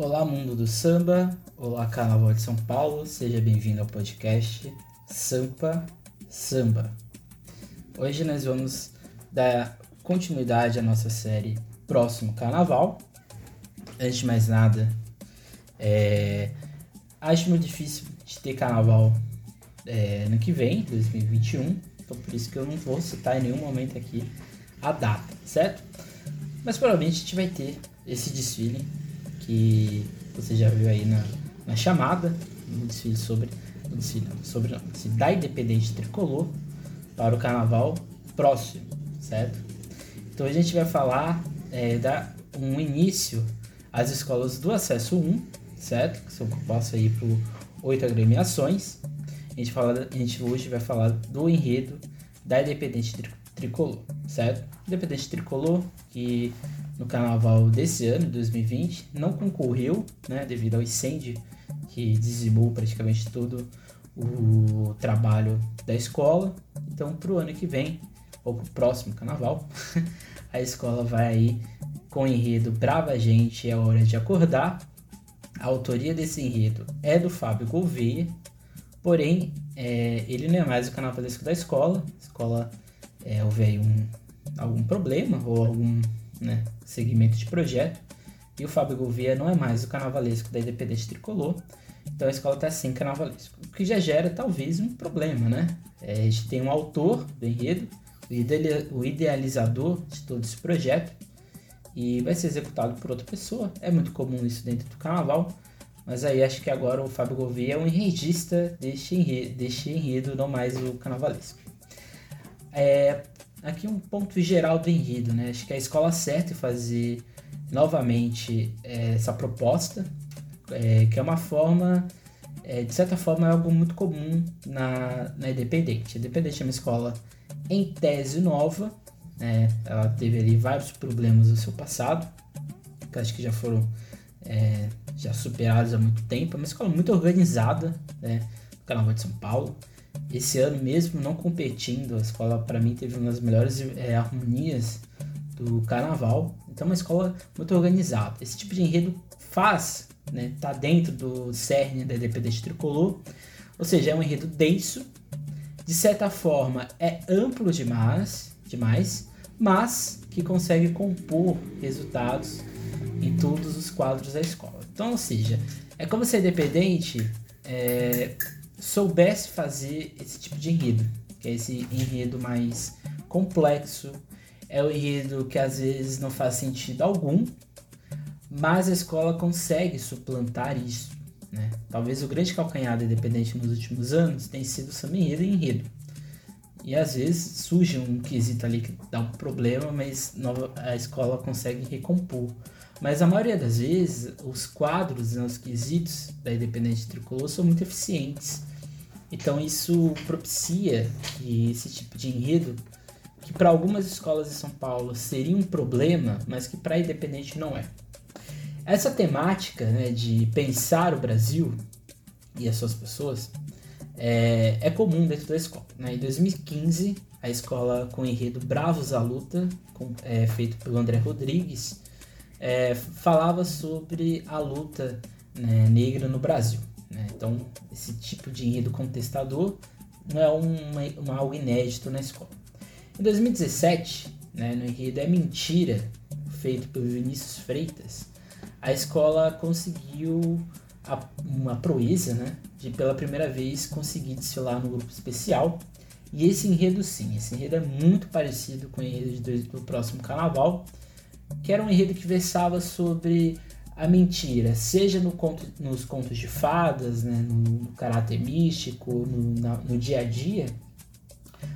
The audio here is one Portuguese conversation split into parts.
Olá, mundo do samba. Olá, Carnaval de São Paulo. Seja bem-vindo ao podcast Sampa Samba. Hoje nós vamos dar continuidade à nossa série Próximo Carnaval. Antes de mais nada, é... acho muito difícil de ter carnaval é, ano que vem, 2021. Então por isso que eu não vou citar em nenhum momento aqui a data, certo? Mas provavelmente a gente vai ter esse desfile que você já viu aí na, na chamada, no desfile sobre, no desfile, não, sobre não, da Independente Tricolor para o carnaval próximo, certo? Então a gente vai falar é, da um início às escolas do acesso 1, certo? Que são compostas aí por oito agremiações. A gente, fala, a gente hoje vai falar do enredo da Independente Tricolor, certo? Independente Tricolor, que no carnaval desse ano, 2020, não concorreu, né, devido ao incêndio que dizimou praticamente todo o trabalho da escola. Então, para o ano que vem, ou para o próximo carnaval, a escola vai aí com o enredo Brava Gente, é hora de acordar. A autoria desse enredo é do Fábio Gouveia, porém, é, ele não é mais o carnavalesco da escola. A escola é, houve aí um, algum problema ou algum né, segmento de projeto. E o Fábio Gouveia não é mais o carnavalesco da Independente Tricolor, então a escola está sem carnavalesco. O que já gera talvez um problema, né? É, a gente tem um autor do enredo, o idealizador de todo esse projeto, e vai ser executado por outra pessoa. É muito comum isso dentro do carnaval, mas aí acho que agora o Fábio Gouveia é um enredista deste enredo, deste enredo não mais o carnavalesco. É, aqui um ponto geral do enredo, né? Acho que a escola certa em fazer novamente é, essa proposta, é, que é uma forma, é, de certa forma, é algo muito comum na, na Independente. A Independente é uma escola em tese nova, né? ela teve ali vários problemas no seu passado, que acho que já foram é, já superados há muito tempo. É uma escola muito organizada, né? do Carnaval de São Paulo. Esse ano mesmo, não competindo, a escola para mim teve uma das melhores é, harmonias do carnaval. Então, é uma escola muito organizada. Esse tipo de enredo faz, né, tá dentro do cerne da Independente Tricolor, ou seja, é um enredo denso, de certa forma é amplo demais, demais mas que consegue compor resultados em todos os quadros da escola. Então, ou seja, é como se a Independente é, soubesse fazer esse tipo de enredo, que é esse enredo mais complexo, é o enredo que às vezes não faz sentido algum, mas a escola consegue suplantar isso. Né? Talvez o grande calcanhar da Independente nos últimos anos tenha sido o enredo e enredo. E às vezes surge um quesito ali que dá um problema, mas a escola consegue recompor. Mas a maioria das vezes, os quadros, né, os quesitos da Independente Tricolor são muito eficientes. Então isso propicia que esse tipo de enredo, que para algumas escolas de São Paulo seria um problema, mas que para Independente não é. Essa temática né, de pensar o Brasil e as suas pessoas é, é comum dentro da escola. Né? Em 2015, a escola com o enredo Bravos à Luta, com, é, feito pelo André Rodrigues, é, falava sobre a luta né, negra no Brasil. Né? Então, esse tipo de enredo contestador não é uma, uma algo inédito na escola. Em 2017, né, no enredo É Mentira, feito pelo Vinícius Freitas, a escola conseguiu a, uma proeza né, de pela primeira vez conseguir desfilar no grupo especial. E esse enredo sim, esse enredo é muito parecido com o enredo do, do próximo carnaval, que era um enredo que versava sobre a mentira, seja no conto, nos contos de fadas, né, no, caráter místico, no, na, no dia a dia,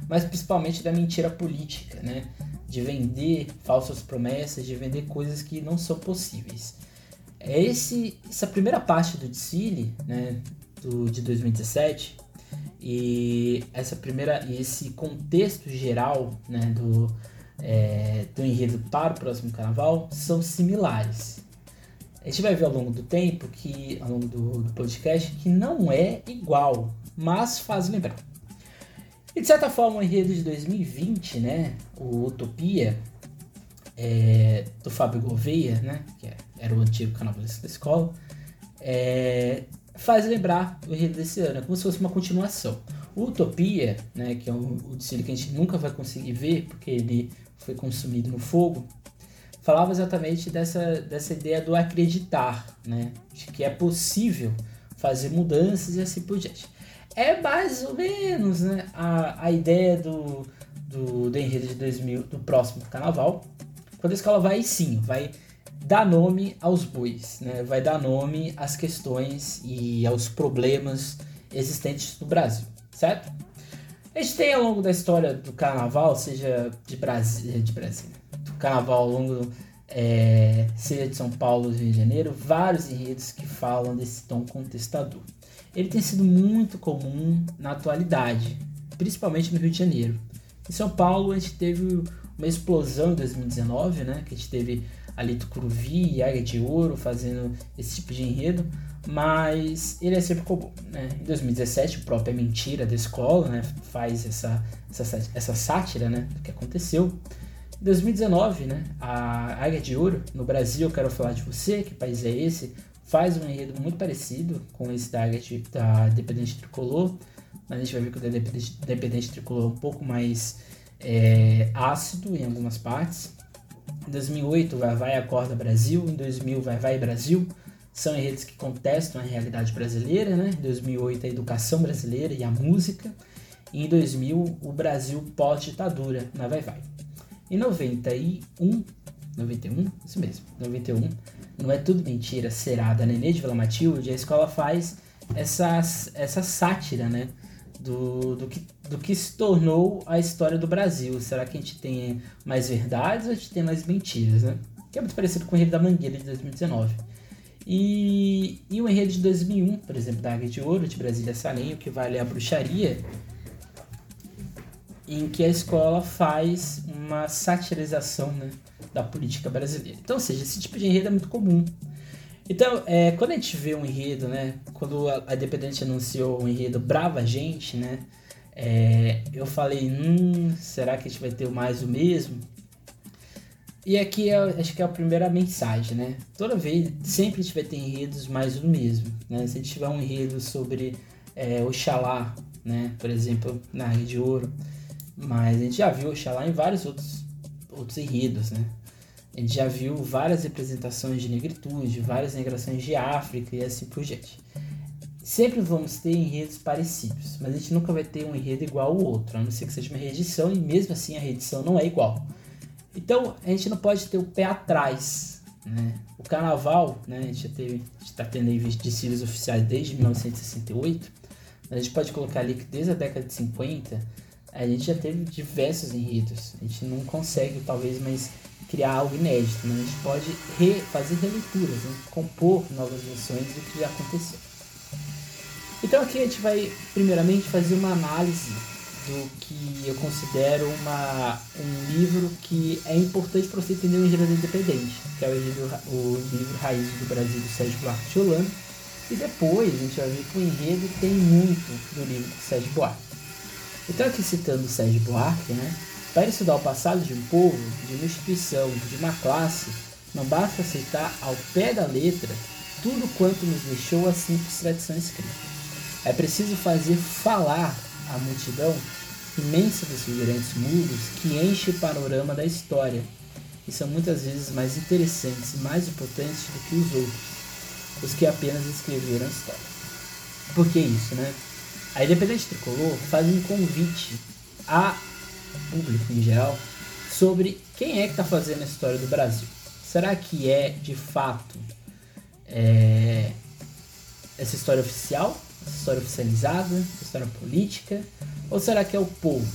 mas principalmente da mentira política, né, de vender falsas promessas, de vender coisas que não são possíveis. É esse, essa primeira parte do desfile, né, do, de 2017, e essa primeira e esse contexto geral, né, do é, do enredo para o próximo carnaval são similares. A gente vai ver ao longo do tempo, que ao longo do, do podcast, que não é igual, mas faz lembrar. E de certa forma, o enredo de 2020, né, o Utopia, é, do Fábio Gouveia, né, que era o antigo carnavalesco da escola, é, faz lembrar o enredo desse ano, é como se fosse uma continuação. O Utopia, né, que é um, o desfile que a gente nunca vai conseguir ver, porque ele foi consumido no fogo, falava exatamente dessa, dessa ideia do acreditar, né, de que é possível fazer mudanças e assim por diante. É mais ou menos né, a, a ideia do, do, do enredo de 2000, do próximo carnaval, quando a escola vai sim, vai dar nome aos bois, né? vai dar nome às questões e aos problemas existentes no Brasil, certo? A gente tem ao longo da história do carnaval, seja de Brasil, de Brasil do carnaval ao longo, é, seja de São Paulo ou Rio de Janeiro, vários enredos que falam desse tom contestador. Ele tem sido muito comum na atualidade, principalmente no Rio de Janeiro. Em São Paulo, a gente teve uma explosão em 2019, né? Que a gente teve ali Tucuruvi e Águia de Ouro fazendo esse tipo de enredo, mas ele é sempre comum. Né? Em 2017, o próprio É Mentira da escola né, faz essa, essa, essa sátira né, do que aconteceu. Em 2019, né, a Águia de Ouro, no Brasil, quero falar de você, que país é esse? Faz um enredo muito parecido com esse da Águia de, da Dependente Tricolor, mas a gente vai ver que o da Dependente, Dependente Tricolor é um pouco mais é, ácido em algumas partes. Em 2008, Vai Vai Acorda Brasil. Em 2000, Vai Vai Brasil. São enredos que contestam a realidade brasileira, né? Em 2008, a educação brasileira e a música. E em 2000, o Brasil pós-ditadura, na Vai Vai. Em 91, 91, isso mesmo, 91, não é tudo mentira, será da Nenê de Vila Matilde, a escola faz essa, essa sátira, né? do, do, que, do que se tornou a história do Brasil. Será que a gente tem mais verdades ou a gente tem mais mentiras, né? Que é muito parecido com o enredo da Mangueira de 2019. E, e o enredo de 2001, por exemplo, da Águia de Ouro, de Brasília Salenho, que vale a bruxaria, em que a escola faz uma satirização né, da política brasileira. Então, ou seja, esse tipo de enredo é muito comum. Então, é, quando a gente vê um enredo, né? Quando a, Independente anunciou o enredo Brava Gente, né? É, eu falei, hum, será que a gente vai ter mais o mesmo? E aqui é, acho que é a primeira mensagem, né? Toda vez, sempre a gente vai ter enredos mais do mesmo, né? Se a gente tiver um enredo sobre é, Oxalá, né? Por exemplo, na Rede de Ouro, mas a gente já viu Oxalá em vários outros, outros enredos, né? A gente já viu várias representações de negritude, várias migrações de África e assim por diante. Sempre vamos ter enredos parecidos, mas a gente nunca vai ter um enredo igual ao outro, a não ser que seja uma reedição e mesmo assim a reedição não é igual. Então a gente não pode ter o pé atrás. Né? O carnaval, né, a gente está tendo aí desfiles oficiais desde 1968, mas a gente pode colocar ali que desde a década de 50 a gente já teve diversos enredos. A gente não consegue talvez mais criar algo inédito, mas a gente pode re, fazer releituras, né? compor novas versões do que já aconteceu. Então aqui a gente vai primeiramente fazer uma análise do que eu considero uma, um livro que é importante para você entender o enredo independente, que é o, enredo, o livro Raiz do Brasil do Sérgio Buarque de Holanda. E depois a gente vai ver que o enredo tem muito do livro do Sérgio Buarque. Então aqui citando Sérgio Buarque, né? Para estudar o passado de um povo, de uma instituição, de uma classe, não basta aceitar ao pé da letra tudo quanto nos deixou a simples tradição escrita. É preciso fazer falar a multidão imensa dos figurantes mudos que enche o panorama da história e são muitas vezes mais interessantes e mais importantes do que os outros, os que apenas escreveram a história. Por que isso, né? A Independente Tricolor faz um convite a público em geral, sobre quem é que está fazendo a história do Brasil. Será que é de fato é, essa história oficial, essa história oficializada, essa história política, ou será que é o povo?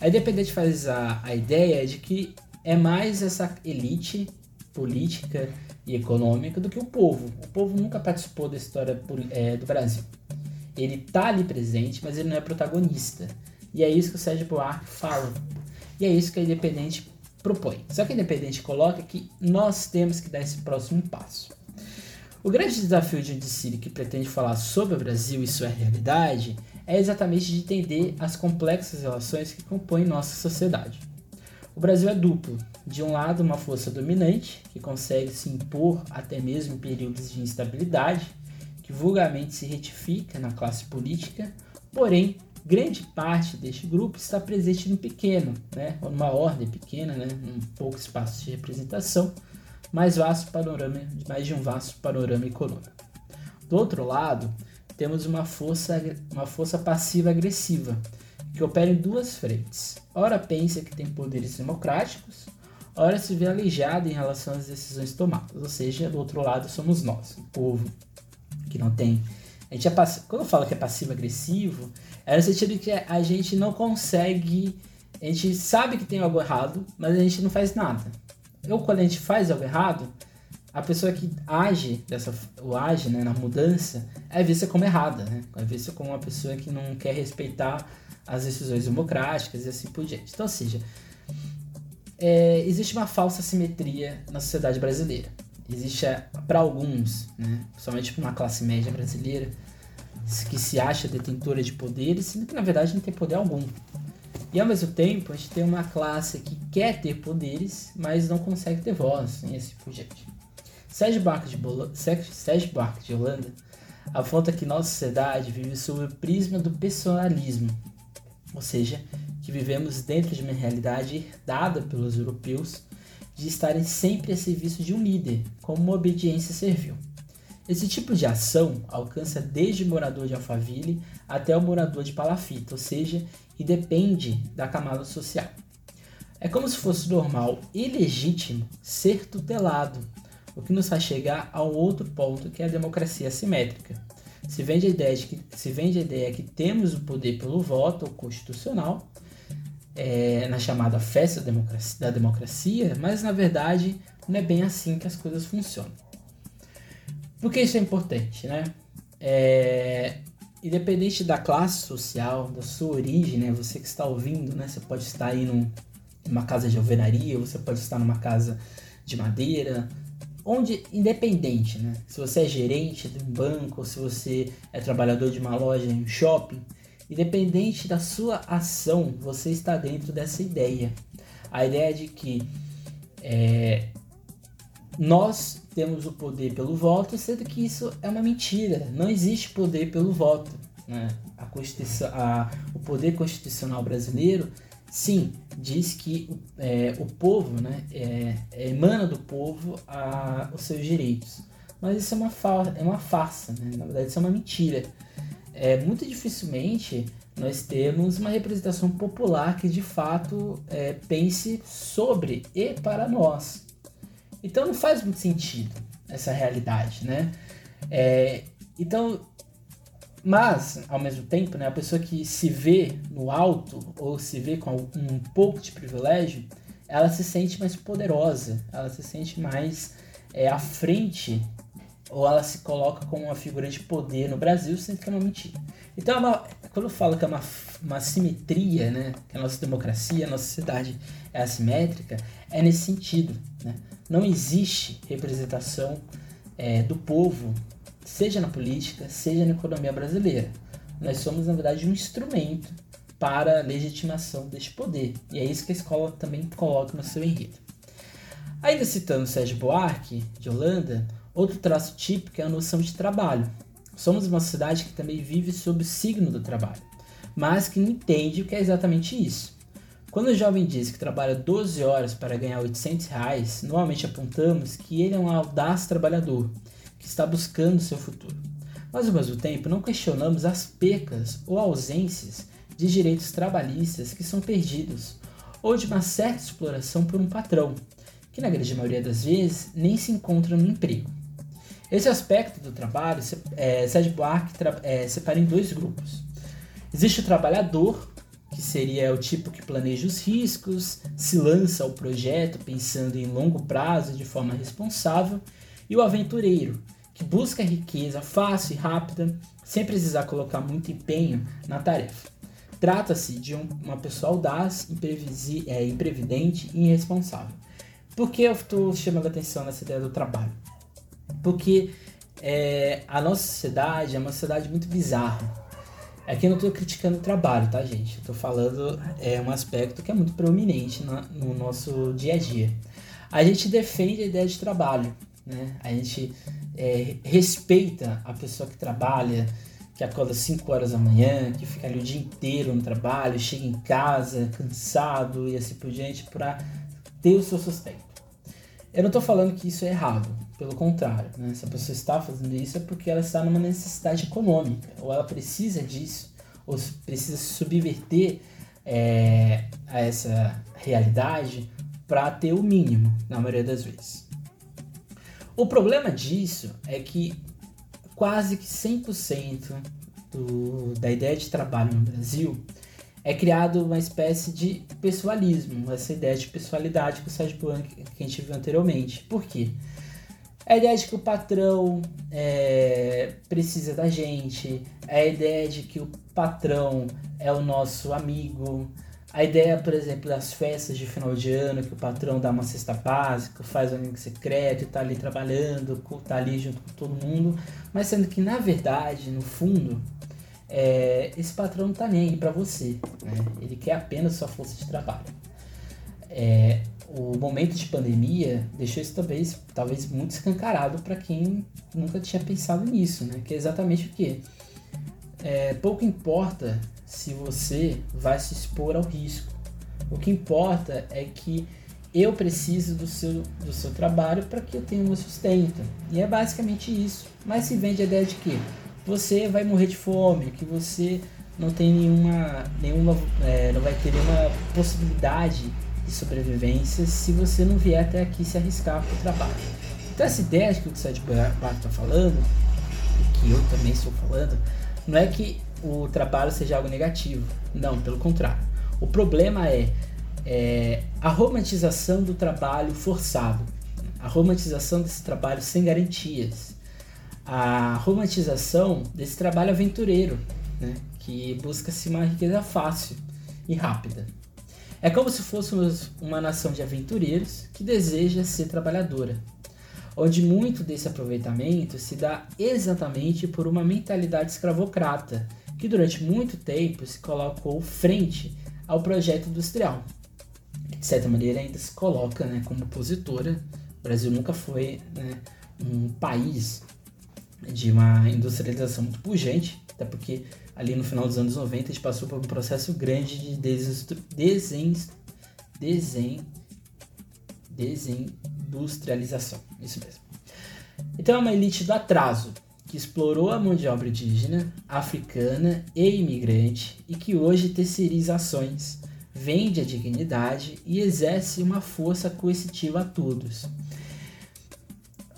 A Independente faz a, a ideia de que é mais essa elite política e econômica do que o povo. O povo nunca participou da história é, do Brasil. Ele está ali presente, mas ele não é protagonista. E é isso que o Sérgio Buarque fala. E é isso que a Independente propõe. Só que a Independente coloca que nós temos que dar esse próximo passo. O grande desafio de um discípulo que pretende falar sobre o Brasil e sua realidade é exatamente de entender as complexas relações que compõem nossa sociedade. O Brasil é duplo. De um lado, uma força dominante, que consegue se impor até mesmo em períodos de instabilidade, que vulgarmente se retifica na classe política, porém, grande parte deste grupo está presente no pequeno, né, ou numa ordem pequena, né, num pouco espaço de representação, mais vasto panorama, mais de um vasto panorama econômico. Do outro lado, temos uma força, uma força passiva agressiva, que opera em duas frentes. Ora pensa que tem poderes democráticos, ora se vê aleijado em relação às decisões tomadas. Ou seja, do outro lado somos nós, o povo, que não tem. A gente é pass... Quando eu falo que é passivo-agressivo, é no sentido que a gente não consegue. A gente sabe que tem algo errado, mas a gente não faz nada. Ou quando a gente faz algo errado, a pessoa que age dessa o age né, na mudança é vista como errada, né? É vista como uma pessoa que não quer respeitar as decisões democráticas e assim por diante. Então, ou seja, é, existe uma falsa simetria na sociedade brasileira. Existe é, para alguns, né, principalmente para uma classe média brasileira, que se acha detentora de poderes, sendo que na verdade não tem poder algum. E ao mesmo tempo, a gente tem uma classe que quer ter poderes, mas não consegue ter voz, e assim por diante. Sérgio Barco de, Bola, Sérgio Barco de Holanda aponta que nossa sociedade vive sob o prisma do personalismo, ou seja, que vivemos dentro de uma realidade herdada pelos europeus de estarem sempre a serviço de um líder, como uma obediência servil. Esse tipo de ação alcança desde o morador de Alphaville até o morador de Palafita, ou seja, e depende da camada social. É como se fosse normal e legítimo ser tutelado, o que nos faz chegar ao outro ponto que é a democracia assimétrica. Se vende a ideia de que, se vende a ideia que temos o poder pelo voto constitucional, é, na chamada festa da democracia, mas na verdade não é bem assim que as coisas funcionam. Por que isso é importante, né? É, independente da classe social, da sua origem, né? Você que está ouvindo, né? Você pode estar aí num, numa casa de alvenaria, você pode estar numa casa de madeira, onde independente, né? Se você é gerente de um banco, se você é trabalhador de uma loja em um shopping, independente da sua ação, você está dentro dessa ideia. A ideia de que é, nós temos o poder pelo voto, sendo que isso é uma mentira. Não existe poder pelo voto. Né? A Constituição, a, o poder constitucional brasileiro Sim, diz que é, o povo né, é, é, emana do povo a, os seus direitos. Mas isso é uma, fa é uma farsa, né? na verdade isso é uma mentira. É, muito dificilmente nós temos uma representação popular que de fato é, pense sobre e para nós. Então não faz muito sentido essa realidade, né? É, então mas, ao mesmo tempo, né, a pessoa que se vê no alto ou se vê com um pouco de privilégio, ela se sente mais poderosa, ela se sente mais é, à frente ou ela se coloca como uma figura de poder no Brasil, sendo que é uma mentira. Então, é quando eu falo que é uma, uma simetria, né, que a nossa democracia, a nossa sociedade é assimétrica, é nesse sentido. Né? Não existe representação é, do povo seja na política, seja na economia brasileira. Nós somos, na verdade, um instrumento para a legitimação deste poder. E é isso que a escola também coloca no seu enredo. Ainda citando Sérgio Buarque, de Holanda, outro traço típico é a noção de trabalho. Somos uma sociedade que também vive sob o signo do trabalho, mas que não entende o que é exatamente isso. Quando o jovem diz que trabalha 12 horas para ganhar 800 reais, normalmente apontamos que ele é um audaz trabalhador que está buscando seu futuro. Mas ao mesmo tempo não questionamos as percas ou ausências de direitos trabalhistas que são perdidos, ou de uma certa exploração por um patrão, que na grande maioria das vezes nem se encontra no emprego. Esse aspecto do trabalho, é, Sérgio Buarque é, separa em dois grupos. Existe o trabalhador, que seria o tipo que planeja os riscos, se lança ao projeto pensando em longo prazo de forma responsável, e o aventureiro, que busca riqueza fácil e rápida, sem precisar colocar muito empenho na tarefa. Trata-se de um, uma pessoa audaz, é, imprevidente e irresponsável. Por que eu estou chamando a atenção nessa ideia do trabalho? Porque é, a nossa sociedade é uma sociedade muito bizarra. Aqui eu não estou criticando o trabalho, tá, gente? Estou falando é um aspecto que é muito proeminente no, no nosso dia a dia. A gente defende a ideia de trabalho, né? A gente é, respeita a pessoa que trabalha, que acorda 5 horas da manhã, que fica ali o dia inteiro no trabalho, chega em casa cansado e assim por diante para ter o seu sustento. Eu não estou falando que isso é errado, pelo contrário, né? se a pessoa está fazendo isso é porque ela está numa necessidade econômica, ou ela precisa disso, ou precisa se subverter é, a essa realidade para ter o mínimo, na maioria das vezes. O problema disso é que quase que 100% do, da ideia de trabalho no Brasil é criado uma espécie de pessoalismo, essa ideia de pessoalidade que o Sérgio Blanc que a gente viu anteriormente. Por quê? A ideia de que o patrão é, precisa da gente, a ideia de que o patrão é o nosso amigo, a ideia, por exemplo, das festas de final de ano, que o patrão dá uma cesta básica, faz um amigo secreto e tá ali trabalhando, tá ali junto com todo mundo, mas sendo que na verdade, no fundo, é, esse patrão não tá nem aí para você, né? ele quer apenas sua força de trabalho. É, o momento de pandemia deixou isso talvez, talvez muito escancarado para quem nunca tinha pensado nisso, né? que é exatamente o que? É, pouco importa se você vai se expor ao risco. O que importa é que eu preciso do seu, do seu trabalho para que eu tenha meu sustento. E é basicamente isso. Mas se vende a ideia de que você vai morrer de fome, que você não tem nenhuma, nenhuma é, não vai ter nenhuma possibilidade de sobrevivência se você não vier até aqui se arriscar para o trabalho. Então essa ideia que o Sérgio Barco está falando, e que eu também estou falando, não é que o trabalho seja algo negativo. Não, pelo contrário. O problema é, é a romantização do trabalho forçado, a romantização desse trabalho sem garantias, a romantização desse trabalho aventureiro, né, que busca-se uma riqueza fácil e rápida. É como se fôssemos uma nação de aventureiros que deseja ser trabalhadora, onde muito desse aproveitamento se dá exatamente por uma mentalidade escravocrata que durante muito tempo se colocou frente ao projeto industrial. De certa maneira, ainda se coloca né, como opositora. O Brasil nunca foi né, um país de uma industrialização muito pujante, até porque ali no final dos anos 90 a gente passou por um processo grande de desen, desen, desindustrialização. Isso mesmo. Então é uma elite do atraso, que explorou a mão de obra indígena, africana e imigrante e que hoje terceiriza ações, vende a dignidade e exerce uma força coercitiva a todos.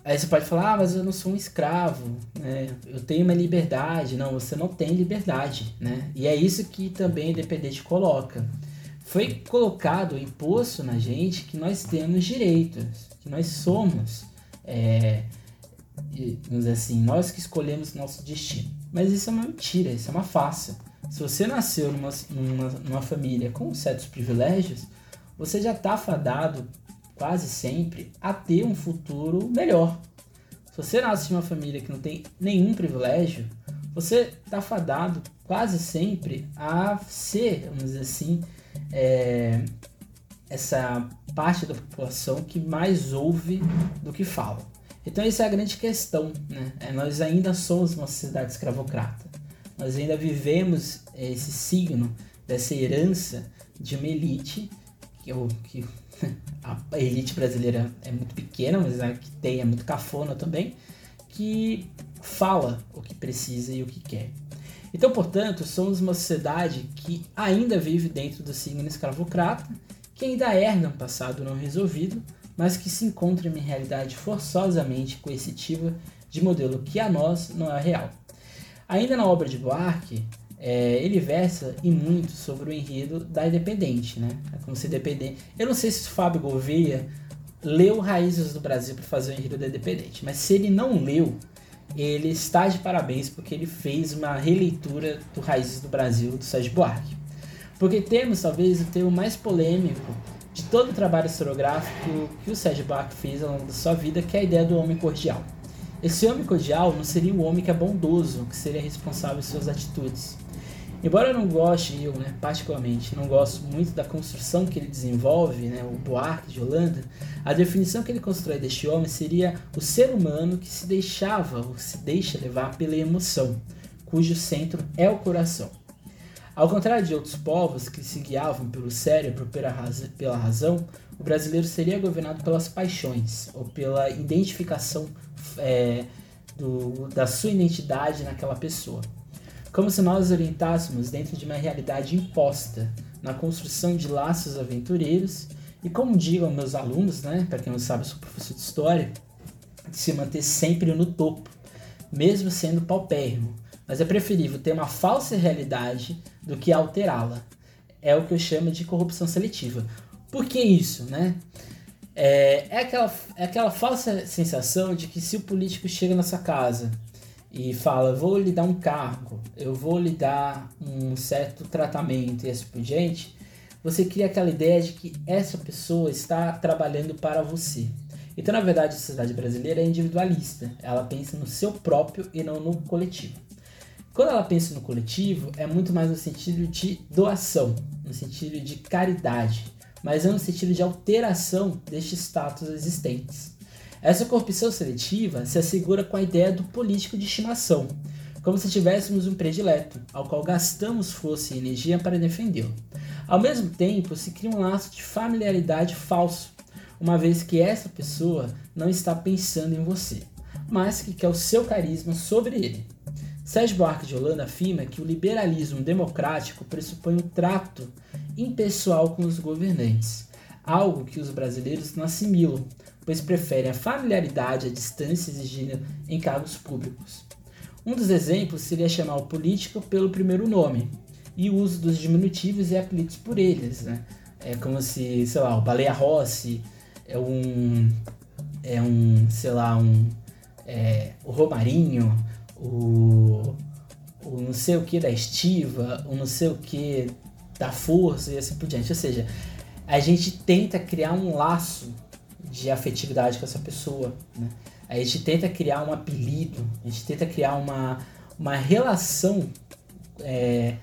Aí você pode falar, ah, mas eu não sou um escravo, né? eu tenho uma liberdade. Não, você não tem liberdade. Né? E é isso que também a Independente coloca. Foi colocado, imposto na gente que nós temos direitos, que nós somos é, vamos dizer assim, nós que escolhemos nosso destino. Mas isso é uma mentira, isso é uma farsa. Se você nasceu numa, numa, numa família com certos privilégios, você já está fadado quase sempre a ter um futuro melhor. Se você nasce em uma família que não tem nenhum privilégio, você está fadado quase sempre a ser, vamos dizer assim, é, essa parte da população que mais ouve do que fala. Então essa é a grande questão, né? É, nós ainda somos uma sociedade escravocrata. Nós ainda vivemos esse signo dessa herança de uma elite que, que a elite brasileira é muito pequena, mas a que tem é muito cafona também, que fala o que precisa e o que quer. Então, portanto, somos uma sociedade que ainda vive dentro do signo escravocrata, que ainda herda um passado não resolvido, mas que se encontra em uma realidade forçosamente coercitiva de modelo que a nós não é real. Ainda na obra de Buarque, é, ele versa e muito sobre o enredo da Independente, né? É como se depender. Eu não sei se o Fábio Gouveia leu Raízes do Brasil para fazer o enredo da Independente, mas se ele não leu, ele está de parabéns porque ele fez uma releitura do Raízes do Brasil do Sérgio Buarque. Porque temos talvez o termo mais polêmico de todo o trabalho historiográfico que o Sérgio Bach fez ao longo da sua vida, que é a ideia do homem cordial. Esse homem cordial não seria o homem que é bondoso, que seria responsável por suas atitudes. Embora eu não goste, eu né, particularmente, não gosto muito da construção que ele desenvolve, né, o Buarque de Holanda, a definição que ele constrói deste homem seria o ser humano que se deixava ou se deixa levar pela emoção, cujo centro é o coração. Ao contrário de outros povos que se guiavam pelo cérebro pela razão, o brasileiro seria governado pelas paixões ou pela identificação é, do, da sua identidade naquela pessoa. Como se nós orientássemos dentro de uma realidade imposta na construção de laços aventureiros e como digam meus alunos, né, para quem não sabe, eu sou professor de história, de se manter sempre no topo, mesmo sendo paupérrimo, mas é preferível ter uma falsa realidade do que alterá-la. É o que eu chamo de corrupção seletiva. Por que isso, né? É, é, aquela, é aquela falsa sensação de que se o político chega na sua casa e fala, vou lhe dar um cargo, eu vou lhe dar um certo tratamento e assim por diante, você cria aquela ideia de que essa pessoa está trabalhando para você. Então, na verdade, a sociedade brasileira é individualista. Ela pensa no seu próprio e não no coletivo. Quando ela pensa no coletivo, é muito mais no sentido de doação, no sentido de caridade, mas não no sentido de alteração destes status existentes. Essa corrupção seletiva se assegura com a ideia do político de estimação, como se tivéssemos um predileto, ao qual gastamos força e energia para defendê-lo. Ao mesmo tempo, se cria um laço de familiaridade falso, uma vez que essa pessoa não está pensando em você, mas que quer o seu carisma sobre ele. Sérgio Buarque de Holanda afirma que o liberalismo democrático pressupõe um trato impessoal com os governantes, algo que os brasileiros não assimilam, pois preferem a familiaridade à distância exigida em cargos públicos. Um dos exemplos seria chamar o político pelo primeiro nome e o uso dos diminutivos e apelidos por eles, né? É como se, sei lá, o Baleia Rossi é um, é um, sei lá, um, é, o Romarinho, o, o não sei o que da estiva, o não sei o que da força e assim por diante. Ou seja, a gente tenta criar um laço de afetividade com essa pessoa, né? A gente tenta criar um apelido, a gente tenta criar uma, uma relação é,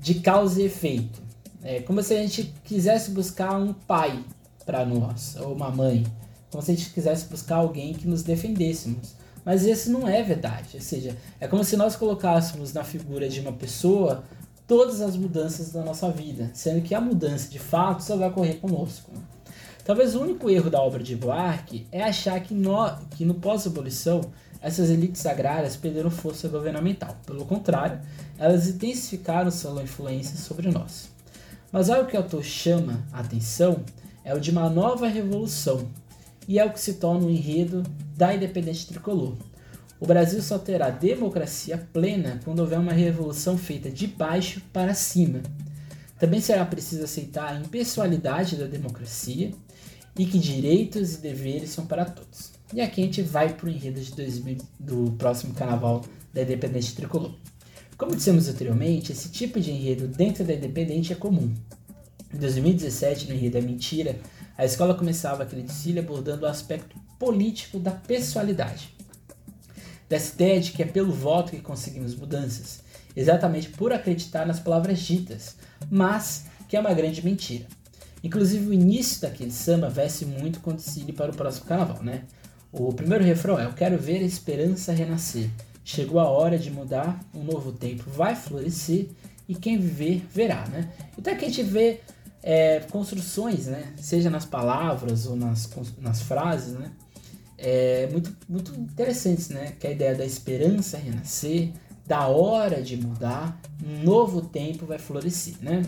de causa e efeito. É como se a gente quisesse buscar um pai para nós, ou uma mãe. Como se a gente quisesse buscar alguém que nos defendêssemos. Mas esse não é verdade. Ou seja, é como se nós colocássemos na figura de uma pessoa todas as mudanças da nossa vida, sendo que a mudança de fato só vai ocorrer conosco. Talvez o único erro da obra de Buarque é achar que no, que no pós-abolição essas elites agrárias perderam força governamental. Pelo contrário, elas intensificaram sua influência sobre nós. Mas algo que o autor chama a atenção é o de uma nova revolução, e é o que se torna o enredo da independente tricolor. O Brasil só terá democracia plena quando houver uma revolução feita de baixo para cima. Também será preciso aceitar a impessoalidade da democracia e que direitos e deveres são para todos. E aqui a gente vai para o enredo de 2000, do próximo carnaval da Independente Tricolor. Como dissemos anteriormente, esse tipo de enredo dentro da Independente é comum. Em 2017, no enredo da Mentira, a escola começava aquele desfile abordando o aspecto político da pessoalidade. Dessa ideia de que é pelo voto que conseguimos mudanças, exatamente por acreditar nas palavras ditas, mas que é uma grande mentira. Inclusive o início daquele samba veste muito com para o próximo carnaval, né? O primeiro refrão é: Eu quero ver a esperança renascer. Chegou a hora de mudar, um novo tempo vai florescer e quem viver verá, né? Então aqui a gente vê é, construções, né? Seja nas palavras ou nas, nas frases, né? É, muito, muito interessantes, né? Que é a ideia da esperança renascer, da hora de mudar, um novo tempo vai florescer, né?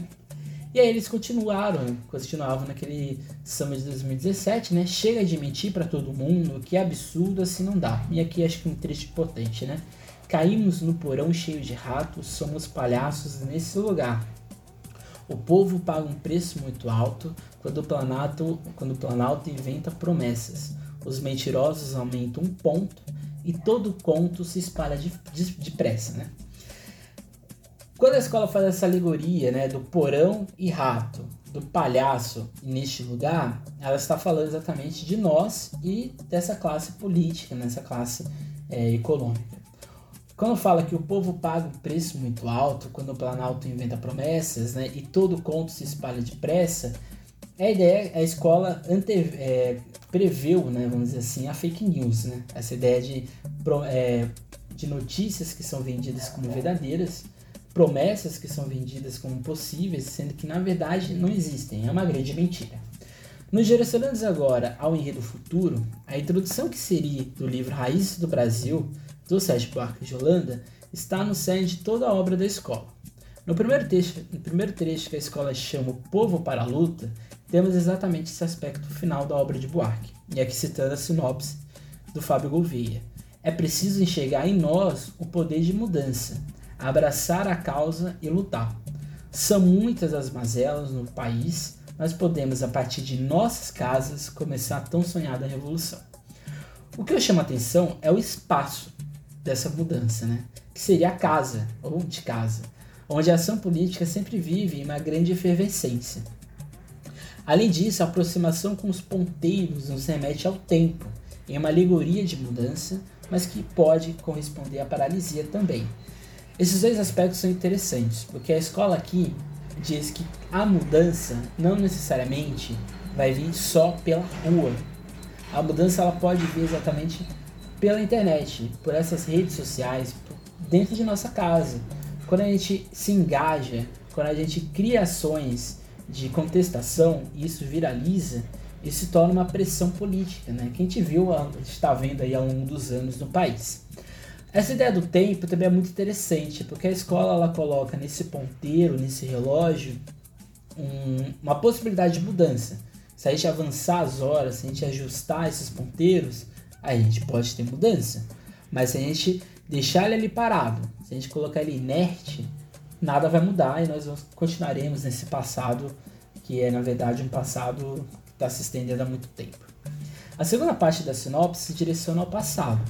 E aí eles continuaram, continuavam naquele samba de 2017, né? Chega de mentir para todo mundo, que absurdo assim não dá. E aqui acho que um triste potente, né? Caímos no porão cheio de ratos, somos palhaços nesse lugar. O povo paga um preço muito alto quando o Planalto, quando o Planalto inventa promessas. Os mentirosos aumentam um ponto e todo conto se espalha depressa, de, de né? Quando a escola faz essa alegoria né, do porão e rato, do palhaço neste lugar, ela está falando exatamente de nós e dessa classe política, nessa classe é, econômica. quando fala que o povo paga um preço muito alto, quando o Planalto inventa promessas, né, e todo conto se espalha depressa, a ideia, a escola ante, é, preveu, né, vamos dizer assim, a fake news, né, essa ideia de, é, de notícias que são vendidas como verdadeiras, promessas que são vendidas como possíveis, sendo que na verdade não existem, é uma grande mentira. Nos direcionando agora ao enredo futuro, a introdução que seria do livro Raízes do Brasil, do Sérgio Buarque de Holanda está no cerne de toda a obra da escola. No primeiro, trecho, no primeiro trecho que a escola chama O Povo para a Luta, temos exatamente esse aspecto final da obra de Buarque, e aqui citando a sinopse do Fábio Gouveia. É preciso enxergar em nós o poder de mudança, abraçar a causa e lutar. São muitas as mazelas no país, mas podemos, a partir de nossas casas, começar a tão sonhada revolução. O que eu chamo a atenção é o espaço dessa mudança, né? que seria a casa, ou de casa, onde a ação política sempre vive em uma grande efervescência. Além disso, a aproximação com os ponteiros nos remete ao tempo, em uma alegoria de mudança, mas que pode corresponder à paralisia também. Esses dois aspectos são interessantes, porque a escola aqui diz que a mudança não necessariamente vai vir só pela rua. A mudança ela pode vir exatamente pela internet, por essas redes sociais, dentro de nossa casa. Quando a gente se engaja, quando a gente cria ações de contestação e isso viraliza, isso se torna uma pressão política, né? Que a gente viu, a gente está vendo aí ao longo dos anos no país. Essa ideia do tempo também é muito interessante, porque a escola ela coloca nesse ponteiro, nesse relógio, um, uma possibilidade de mudança. Se a gente avançar as horas, se a gente ajustar esses ponteiros, aí a gente pode ter mudança. Mas se a gente deixar ele ali parado, se a gente colocar ele inerte, nada vai mudar e nós continuaremos nesse passado que é, na verdade, um passado que está se estendendo há muito tempo. A segunda parte da sinopse se direciona ao passado.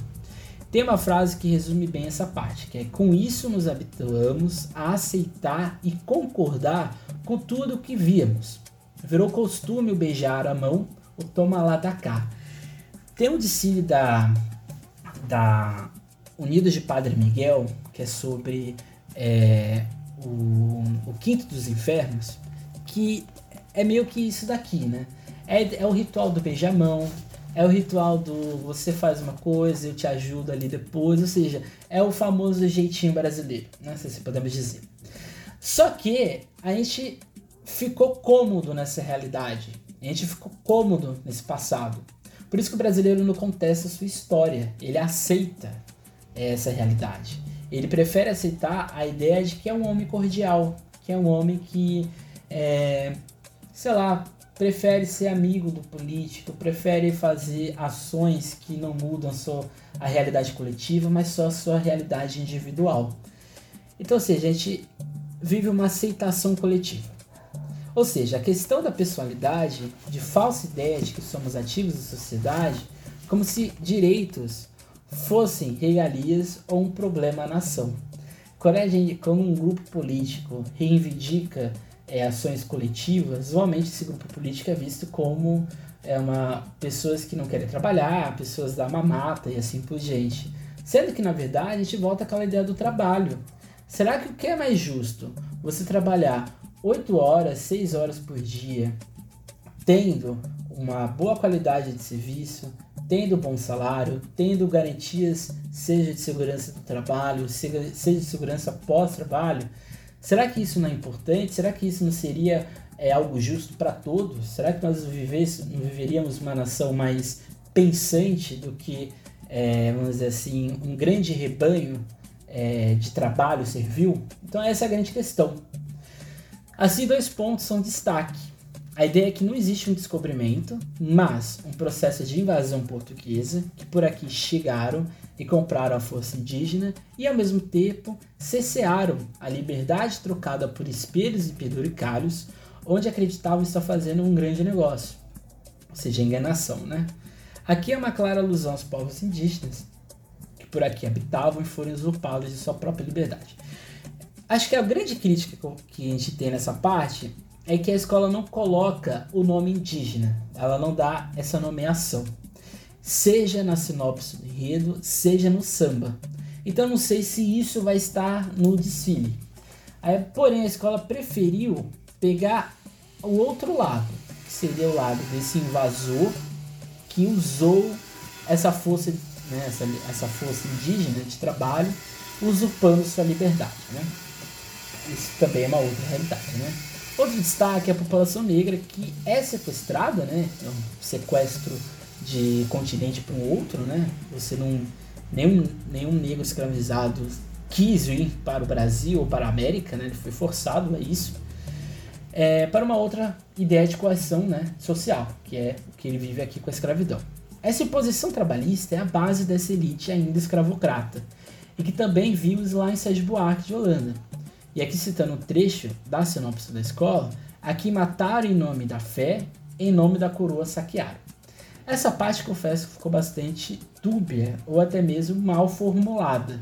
Tem uma frase que resume bem essa parte, que é com isso nos habituamos a aceitar e concordar com tudo o que víamos. Virou costume o beijar a mão, o toma lá da cá. Tem um decílio da, da Unidos de Padre Miguel, que é sobre é, o, o Quinto dos Infernos, que é meio que isso daqui, né? É, é o ritual do beijamão, é o ritual do você faz uma coisa, eu te ajudo ali depois, ou seja, é o famoso jeitinho brasileiro, né? Se podemos dizer. Só que a gente ficou cômodo nessa realidade, a gente ficou cômodo nesse passado. Por isso que o brasileiro não contesta a sua história, ele aceita essa realidade. Ele prefere aceitar a ideia de que é um homem cordial, que é um homem que, é, sei lá, prefere ser amigo do político, prefere fazer ações que não mudam só a realidade coletiva, mas só a sua realidade individual. Então, ou seja, a gente vive uma aceitação coletiva. Ou seja, a questão da pessoalidade, de falsa ideia de que somos ativos da sociedade, como se direitos fossem regalias ou um problema à nação. Quando, gente, quando um grupo político reivindica é, ações coletivas, normalmente esse grupo político é visto como é, uma, pessoas que não querem trabalhar, pessoas da mamata e assim por diante. Sendo que, na verdade, a gente volta àquela ideia do trabalho. Será que o que é mais justo? Você trabalhar 8 horas, 6 horas por dia, tendo uma boa qualidade de serviço, tendo bom salário, tendo garantias, seja de segurança do trabalho, seja de segurança pós-trabalho, será que isso não é importante? Será que isso não seria é, algo justo para todos? Será que nós viveríamos uma nação mais pensante do que, é, vamos dizer assim, um grande rebanho é, de trabalho servil? Então essa é a grande questão. Assim, dois pontos são destaque. A ideia é que não existe um descobrimento, mas um processo de invasão portuguesa que por aqui chegaram compraram a força indígena e ao mesmo tempo cessearam a liberdade trocada por espelhos e penduricalhos, onde acreditavam estar fazendo um grande negócio, ou seja, enganação, né? Aqui é uma clara alusão aos povos indígenas que por aqui habitavam e foram usurpados de sua própria liberdade. Acho que a grande crítica que a gente tem nessa parte é que a escola não coloca o nome indígena, ela não dá essa nomeação, seja na sinopse do enredo, seja no samba. Então não sei se isso vai estar no desfile. Aí, porém, a escola preferiu pegar o outro lado, que seria o lado desse invasor que usou essa força, né, essa, essa força indígena de trabalho, usurpando sua liberdade. Né? Isso também é uma outra realidade. Né? Outro destaque é a população negra que é sequestrada, né? É um sequestro de continente para um outro, né? Você não nenhum, nenhum negro escravizado quis ir para o Brasil ou para a América, né? Ele foi forçado a isso. É, para uma outra ideia de coerção né, social, que é o que ele vive aqui com a escravidão. Essa imposição trabalhista é a base dessa elite ainda escravocrata, e que também vimos lá em Sérgio Buarque de Holanda, e aqui citando um trecho da sinopse da escola, aqui mataram em nome da fé, em nome da coroa saquearam. Essa parte confesso ficou bastante dúbia ou até mesmo mal formulada.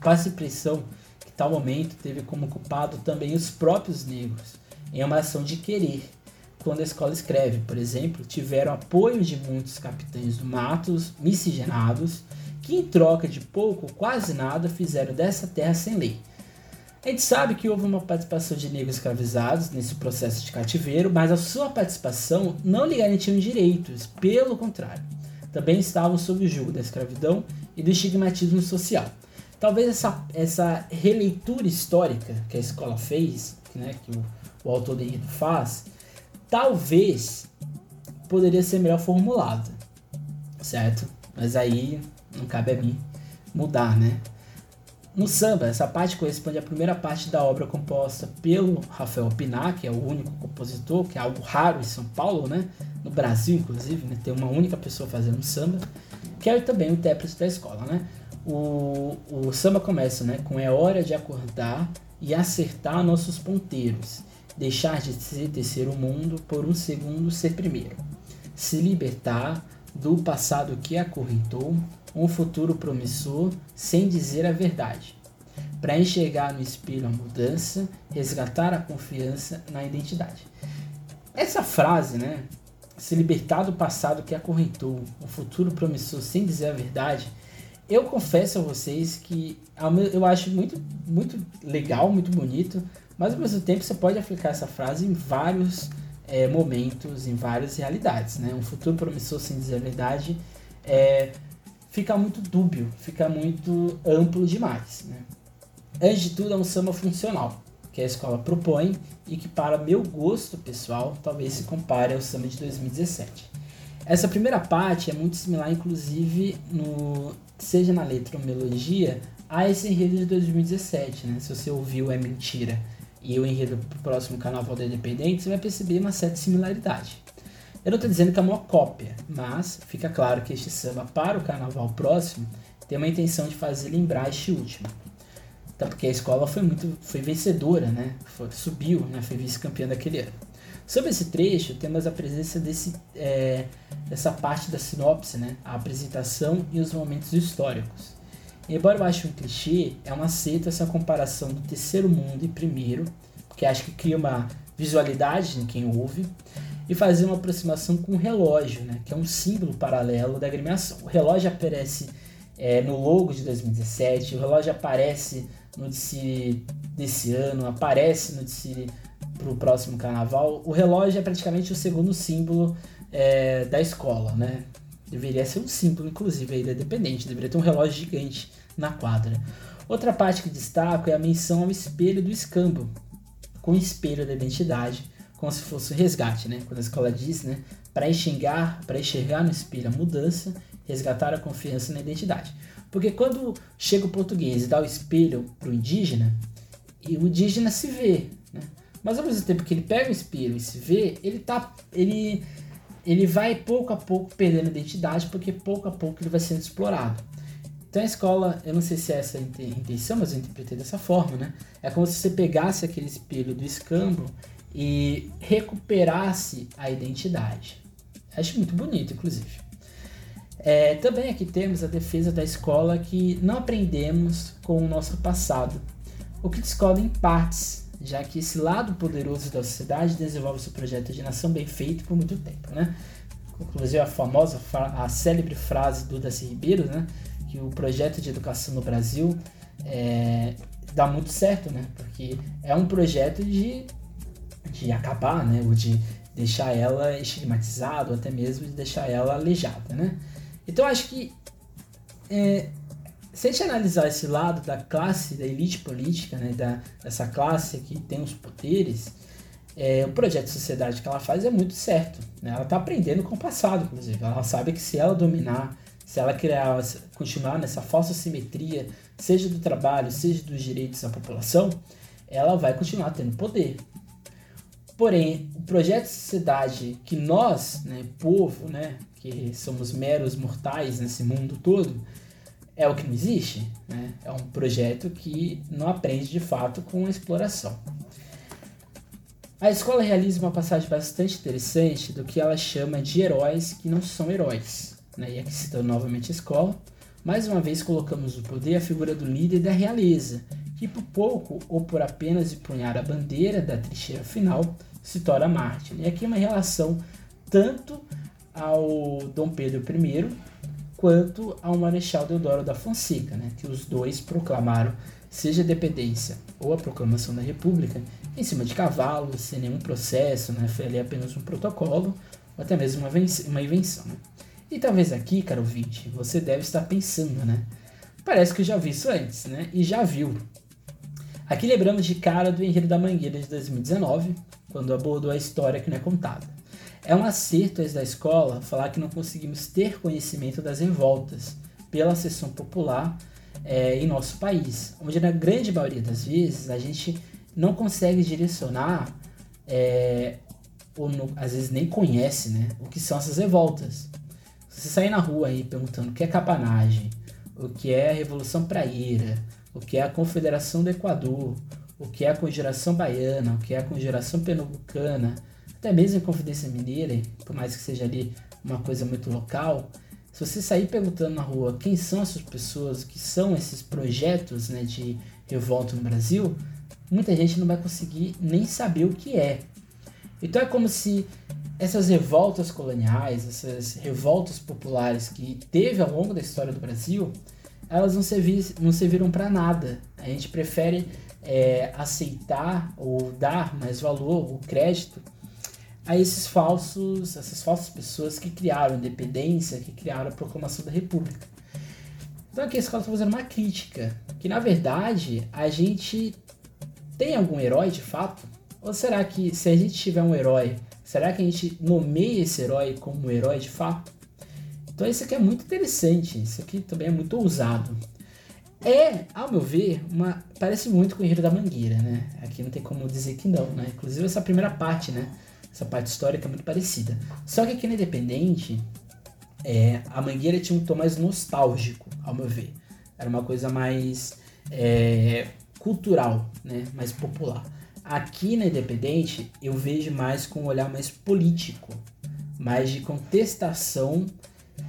Passa a impressão que tal momento teve como culpado também os próprios negros, em uma ação de querer. Quando a escola escreve, por exemplo, tiveram apoio de muitos capitães do matos miscigenados, que em troca de pouco ou quase nada fizeram dessa terra sem lei a gente sabe que houve uma participação de negros escravizados nesse processo de cativeiro, mas a sua participação não lhe garantiu direitos, pelo contrário. Também estavam sob o jugo da escravidão e do estigmatismo social. Talvez essa, essa releitura histórica que a escola fez, né, que o, o autor do enredo faz, talvez poderia ser melhor formulada, certo? Mas aí não cabe a mim mudar, né? No samba, essa parte corresponde à primeira parte da obra composta pelo Rafael Pinar, que é o único compositor, que é algo raro em São Paulo, né? No Brasil, inclusive, né? tem uma única pessoa fazendo samba, que é também o intérprete da escola, né? O, o samba começa, né? Com é hora de acordar e acertar nossos ponteiros, deixar de ser terceiro mundo por um segundo ser primeiro, se libertar do passado que acorrentou um futuro promissor sem dizer a verdade, para enxergar no espelho a mudança, resgatar a confiança na identidade. Essa frase, né, se libertar do passado que acorrentou, um futuro promissor sem dizer a verdade, eu confesso a vocês que eu acho muito, muito legal, muito bonito, mas ao mesmo tempo você pode aplicar essa frase em vários é, momentos, em várias realidades. Né? Um futuro promissor sem dizer a verdade é, fica muito dúbio, fica muito amplo demais. Né? Antes de tudo, é um samba funcional, que a escola propõe e que, para meu gosto pessoal, talvez se compare ao samba de 2017. Essa primeira parte é muito similar, inclusive, no, seja na letra ou melodia, a esse enredo de 2017. Né? Se você ouviu É Mentira e o enredo do próximo Carnaval da Independente, você vai perceber uma certa similaridade. Eu não estou dizendo que é uma cópia, mas fica claro que este samba para o carnaval próximo tem uma intenção de fazer lembrar este último. Até porque a escola foi muito foi vencedora, né? Foi, subiu, né? foi vice-campeã daquele ano. Sobre esse trecho, temos a presença desse, é, dessa parte da sinopse, né? a apresentação e os momentos históricos. Embora eu ache um clichê, é um acerto essa comparação do terceiro mundo e primeiro, porque acho que cria uma visualidade em quem ouve, e fazer uma aproximação com o relógio, né, que é um símbolo paralelo da agremiação. O relógio aparece é, no logo de 2017, o relógio aparece no desfile desse ano, aparece no desfile para o próximo carnaval. O relógio é praticamente o segundo símbolo é, da escola, né? Deveria ser um símbolo, inclusive, aí da Dependente, deveria ter um relógio gigante na quadra. Outra parte que destaco é a menção ao espelho do escambo, com o espelho da identidade, como se fosse resgate, né? Quando a escola diz, né? Para enxergar, para enxergar no espelho a mudança, resgatar a confiança na identidade. Porque quando chega o português e dá o espelho para o indígena, e o indígena se vê, né? Mas ao mesmo tempo que ele pega o espelho e se vê, ele tá, ele, ele vai pouco a pouco perdendo identidade, porque pouco a pouco ele vai sendo explorado. Então a escola, eu não sei se é essa a intenção, mas eu interpretei dessa forma, né? É como se você pegasse aquele espelho do escambo e recuperasse a identidade. Acho muito bonito, inclusive. É, também aqui temos a defesa da escola que não aprendemos com o nosso passado, o que discorda em partes, já que esse lado poderoso da sociedade desenvolve seu projeto de nação bem feito por muito tempo, né? Inclusive a famosa, a célebre frase do Daci Ribeiro, né? que o projeto de educação no Brasil é, dá muito certo, né? Porque é um projeto de, de acabar, né? Ou de deixar ela estigmatizada, ou até mesmo de deixar ela aleijada, né? Então acho que é, se a gente analisar esse lado da classe, da elite política, né, da, dessa classe que tem os poderes, é, o projeto de sociedade que ela faz é muito certo. Né? Ela está aprendendo com o passado, inclusive. Ela sabe que se ela dominar, se ela criar, continuar nessa falsa simetria, seja do trabalho, seja dos direitos da população, ela vai continuar tendo poder. Porém, o projeto de sociedade que nós, né, povo, né, que somos meros mortais nesse mundo todo, é o que não existe. Né? É um projeto que não aprende de fato com a exploração. A escola realiza uma passagem bastante interessante do que ela chama de heróis que não são heróis. Né? E aqui citando novamente a escola, mais uma vez colocamos no poder a figura do líder da realeza, que por pouco ou por apenas empunhar a bandeira da trincheira final se torna Marte. E aqui é uma relação tanto ao Dom Pedro I quanto ao Marechal Deodoro da Fonseca, né, que os dois proclamaram seja a dependência ou a proclamação da República em cima de cavalo, sem nenhum processo, né, foi ali apenas um protocolo ou até mesmo uma, uma invenção. Né. E talvez aqui, caro ouvinte, você deve estar pensando, né? Parece que já vi isso antes, né? E já viu. Aqui lembramos de cara do Enredo da Mangueira de 2019, quando abordou a história que não é contada. É um acerto da escola falar que não conseguimos ter conhecimento das revoltas pela sessão popular é, em nosso país, onde na grande maioria das vezes a gente não consegue direcionar é, ou às vezes nem conhece né, o que são essas revoltas. Se você sair na rua aí perguntando o que é capanagem, o que é a Revolução Praieira, o que é a Confederação do Equador, o que é a Conjuração Baiana, o que é a Conjuração Pernambucana, até mesmo em Confidência Mineira, por mais que seja ali uma coisa muito local, se você sair perguntando na rua quem são essas pessoas, que são esses projetos né, de revolta no Brasil, muita gente não vai conseguir nem saber o que é. Então é como se essas revoltas coloniais, essas revoltas populares que teve ao longo da história do Brasil, elas não serviram para nada. A gente prefere é, aceitar ou dar mais valor, o crédito a esses falsos, essas falsas pessoas que criaram a independência, que criaram a proclamação da República. Então aqui a escola está fazendo uma crítica, que na verdade a gente tem algum herói de fato? Ou será que se a gente tiver um herói, será que a gente nomeia esse herói como um herói de fato? Então isso aqui é muito interessante, isso aqui também é muito ousado. É, ao meu ver, uma parece muito com o Enredo da Mangueira, né? Aqui não tem como dizer que não, né? Inclusive essa primeira parte, né? Essa parte histórica é muito parecida. Só que aqui no Independente, é, a Mangueira tinha um tom mais nostálgico, ao meu ver. Era uma coisa mais é, cultural, né? mais popular. Aqui na Independente, eu vejo mais com um olhar mais político, mais de contestação,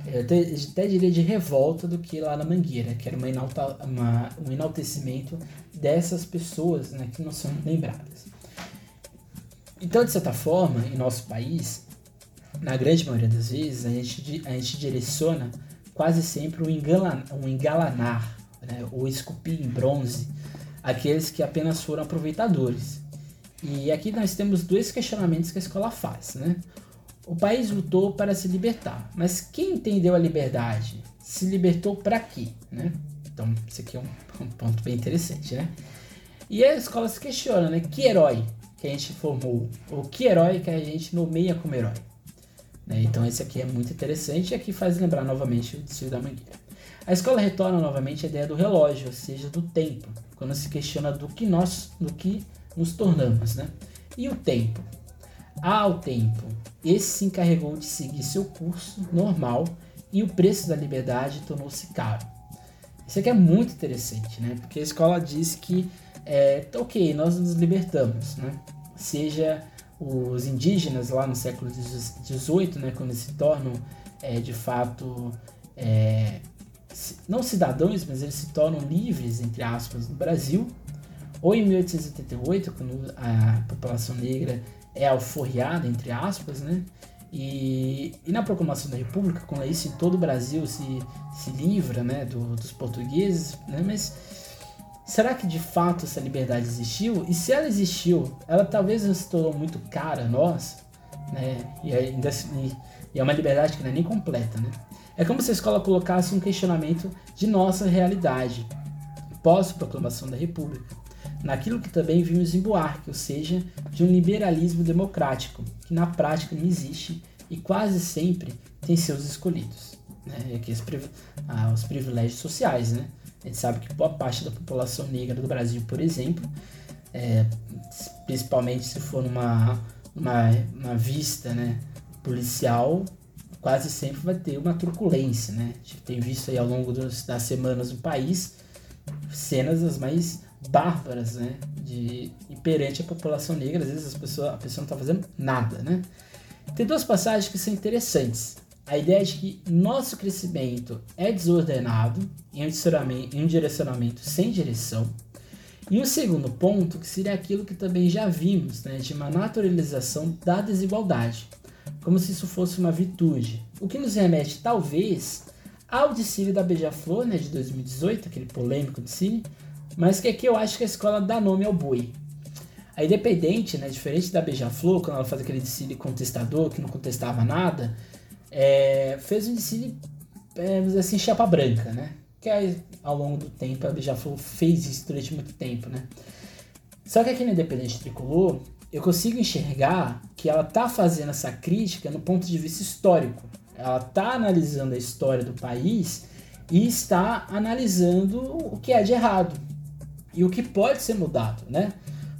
eu até, até diria de revolta do que lá na Mangueira, que era uma, inalta, uma um enaltecimento dessas pessoas né, que não são lembradas. Então, de certa forma, em nosso país, na grande maioria das vezes, a gente, a gente direciona quase sempre um, engalanar, um engalanar né, ou esculpir em bronze aqueles que apenas foram aproveitadores. E aqui nós temos dois questionamentos que a escola faz. Né? O país lutou para se libertar, mas quem entendeu a liberdade? Se libertou para quê? Né? Então, isso aqui é um, um ponto bem interessante. Né? E a escola se questiona, né? Que herói que a gente formou, ou que herói que a gente nomeia como herói. Né? Então esse aqui é muito interessante e aqui faz lembrar novamente o desfile da mangueira. A escola retorna novamente a ideia do relógio, ou seja, do tempo, quando se questiona do que nós, do que nos tornamos, né? E o tempo? Ah, o tempo. Esse se encarregou de seguir seu curso normal e o preço da liberdade tornou-se caro. Isso aqui é muito interessante, né? Porque a escola diz que é, ok, nós nos libertamos, né? Seja os indígenas lá no século XVIII, né, quando se tornam é, de fato é, não cidadãos, mas eles se tornam livres, entre aspas, no Brasil, ou em 1888, quando a população negra é alforriada, entre aspas, né? E, e na proclamação da República, quando isso em todo o Brasil se, se livra né, do, dos portugueses, né, mas será que de fato essa liberdade existiu? E se ela existiu, ela talvez se tornou muito cara a nós, né, e, ainda, e, e é uma liberdade que não é nem completa. Né? É como se a escola colocasse um questionamento de nossa realidade pós-proclamação da República naquilo que também vimos em Buarque, ou seja, de um liberalismo democrático, que na prática não existe e quase sempre tem seus escolhidos. Né? Aqui os, ah, os privilégios sociais. Né? A gente sabe que boa parte da população negra do Brasil, por exemplo, é, principalmente se for numa, uma, uma vista né, policial, quase sempre vai ter uma truculência. Né? A gente tem visto aí ao longo dos, das semanas no país cenas as mais bárbaras, né? De, e perante a população negra, às vezes as pessoas, a pessoa não está fazendo nada, né? Tem duas passagens que são interessantes. A ideia de que nosso crescimento é desordenado em um direcionamento, em um direcionamento sem direção. E o um segundo ponto, que seria aquilo que também já vimos, né, de uma naturalização da desigualdade, como se isso fosse uma virtude. O que nos remete, talvez, ao Dicílio da Beija-Flor, né, de 2018, aquele polêmico Dicílio, mas que aqui eu acho que a escola dá nome ao boi. A Independente, né, diferente da Beija-Flor, quando ela faz aquele desfile contestador, que não contestava nada, é, fez um desfile, é, vamos dizer assim, chapa branca, né? Que ao longo do tempo, a Beija-Flor fez isso durante muito tempo, né? Só que aqui no Independente Tricolor, eu consigo enxergar que ela tá fazendo essa crítica no ponto de vista histórico. Ela tá analisando a história do país e está analisando o que é de errado e o que pode ser mudado, né?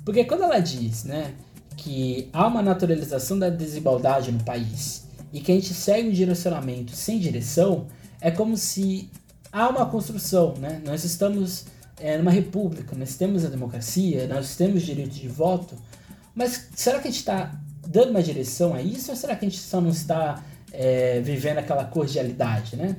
Porque quando ela diz, né, que há uma naturalização da desigualdade no país e que a gente segue um direcionamento sem direção, é como se há uma construção, né? Nós estamos é, numa república, nós temos a democracia, nós temos direito de voto, mas será que a gente está dando uma direção a isso ou será que a gente só não está é, vivendo aquela cordialidade, né?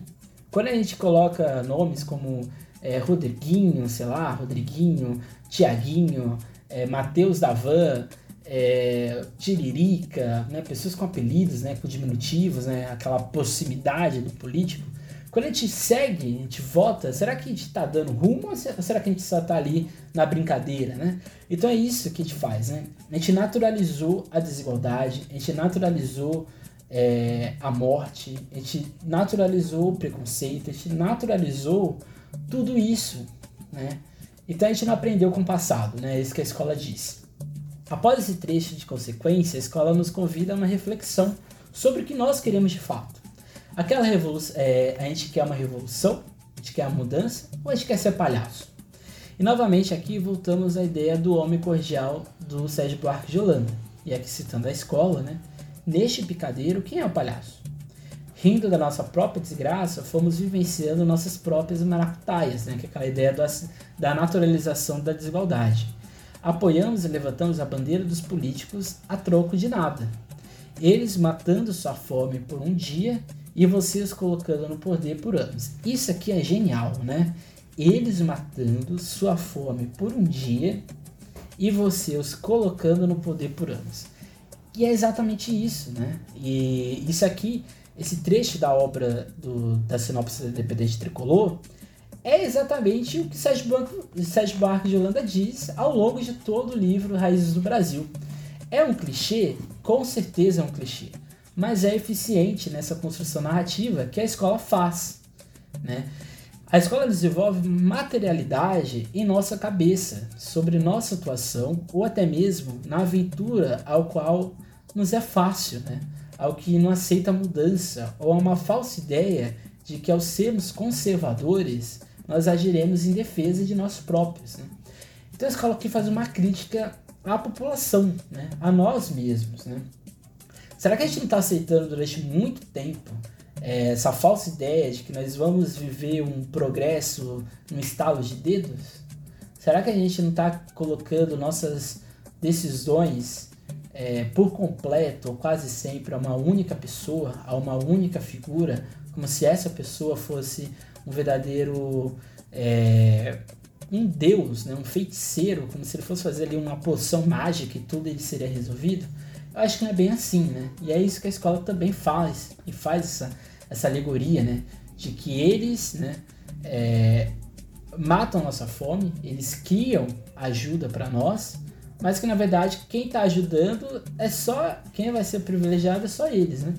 Quando a gente coloca nomes como é, Rodriguinho, sei lá, Rodriguinho, Tiaguinho, é, Matheus Davan, é, Tiririca, né, pessoas com apelidos, né, com diminutivos, né, aquela proximidade do político. Quando a gente segue, a gente vota, será que a gente está dando rumo ou será que a gente só está ali na brincadeira, né? Então é isso que a gente faz, né? A gente naturalizou a desigualdade, a gente naturalizou é, a morte, a gente naturalizou o preconceito, a gente naturalizou tudo isso, né? Então a gente não aprendeu com o passado, né? É isso que a escola diz. Após esse trecho de consequência, a escola nos convida a uma reflexão sobre o que nós queremos de fato. Aquela revolução, é, a gente quer uma revolução, a gente quer a mudança ou a gente quer ser palhaço? E novamente aqui voltamos à ideia do homem cordial do Sérgio Buarque de Holanda. E aqui citando a escola, né? Neste picadeiro, quem é o palhaço? Rindo da nossa própria desgraça, fomos vivenciando nossas próprias maracutaias, né? que é aquela ideia da naturalização da desigualdade. Apoiamos e levantamos a bandeira dos políticos a troco de nada. Eles matando sua fome por um dia e vocês colocando no poder por anos. Isso aqui é genial, né? Eles matando sua fome por um dia e você os colocando no poder por anos. E é exatamente isso, né? E isso aqui esse trecho da obra do, da sinopse independente tricolor é exatamente o que Sérgio, Banco, Sérgio Buarque de Holanda diz ao longo de todo o livro Raízes do Brasil. É um clichê? Com certeza é um clichê, mas é eficiente nessa construção narrativa que a escola faz. Né? A escola desenvolve materialidade em nossa cabeça sobre nossa atuação ou até mesmo na aventura ao qual nos é fácil. Né? Ao que não aceita mudança ou a uma falsa ideia de que ao sermos conservadores nós agiremos em defesa de nós próprios. Né? Então a escola aqui faz uma crítica à população, né? a nós mesmos. Né? Será que a gente não está aceitando durante muito tempo é, essa falsa ideia de que nós vamos viver um progresso no estalo de dedos? Será que a gente não está colocando nossas decisões é, por completo, ou quase sempre, a uma única pessoa, a uma única figura, como se essa pessoa fosse um verdadeiro é, um deus, né, um feiticeiro, como se ele fosse fazer ali uma poção mágica e tudo ele seria resolvido. Eu acho que não é bem assim, né? E é isso que a escola também faz, e faz essa, essa alegoria, né? De que eles, né, é, matam nossa fome, eles criam ajuda para nós, mas que na verdade quem está ajudando é só quem vai ser privilegiado é só eles, né?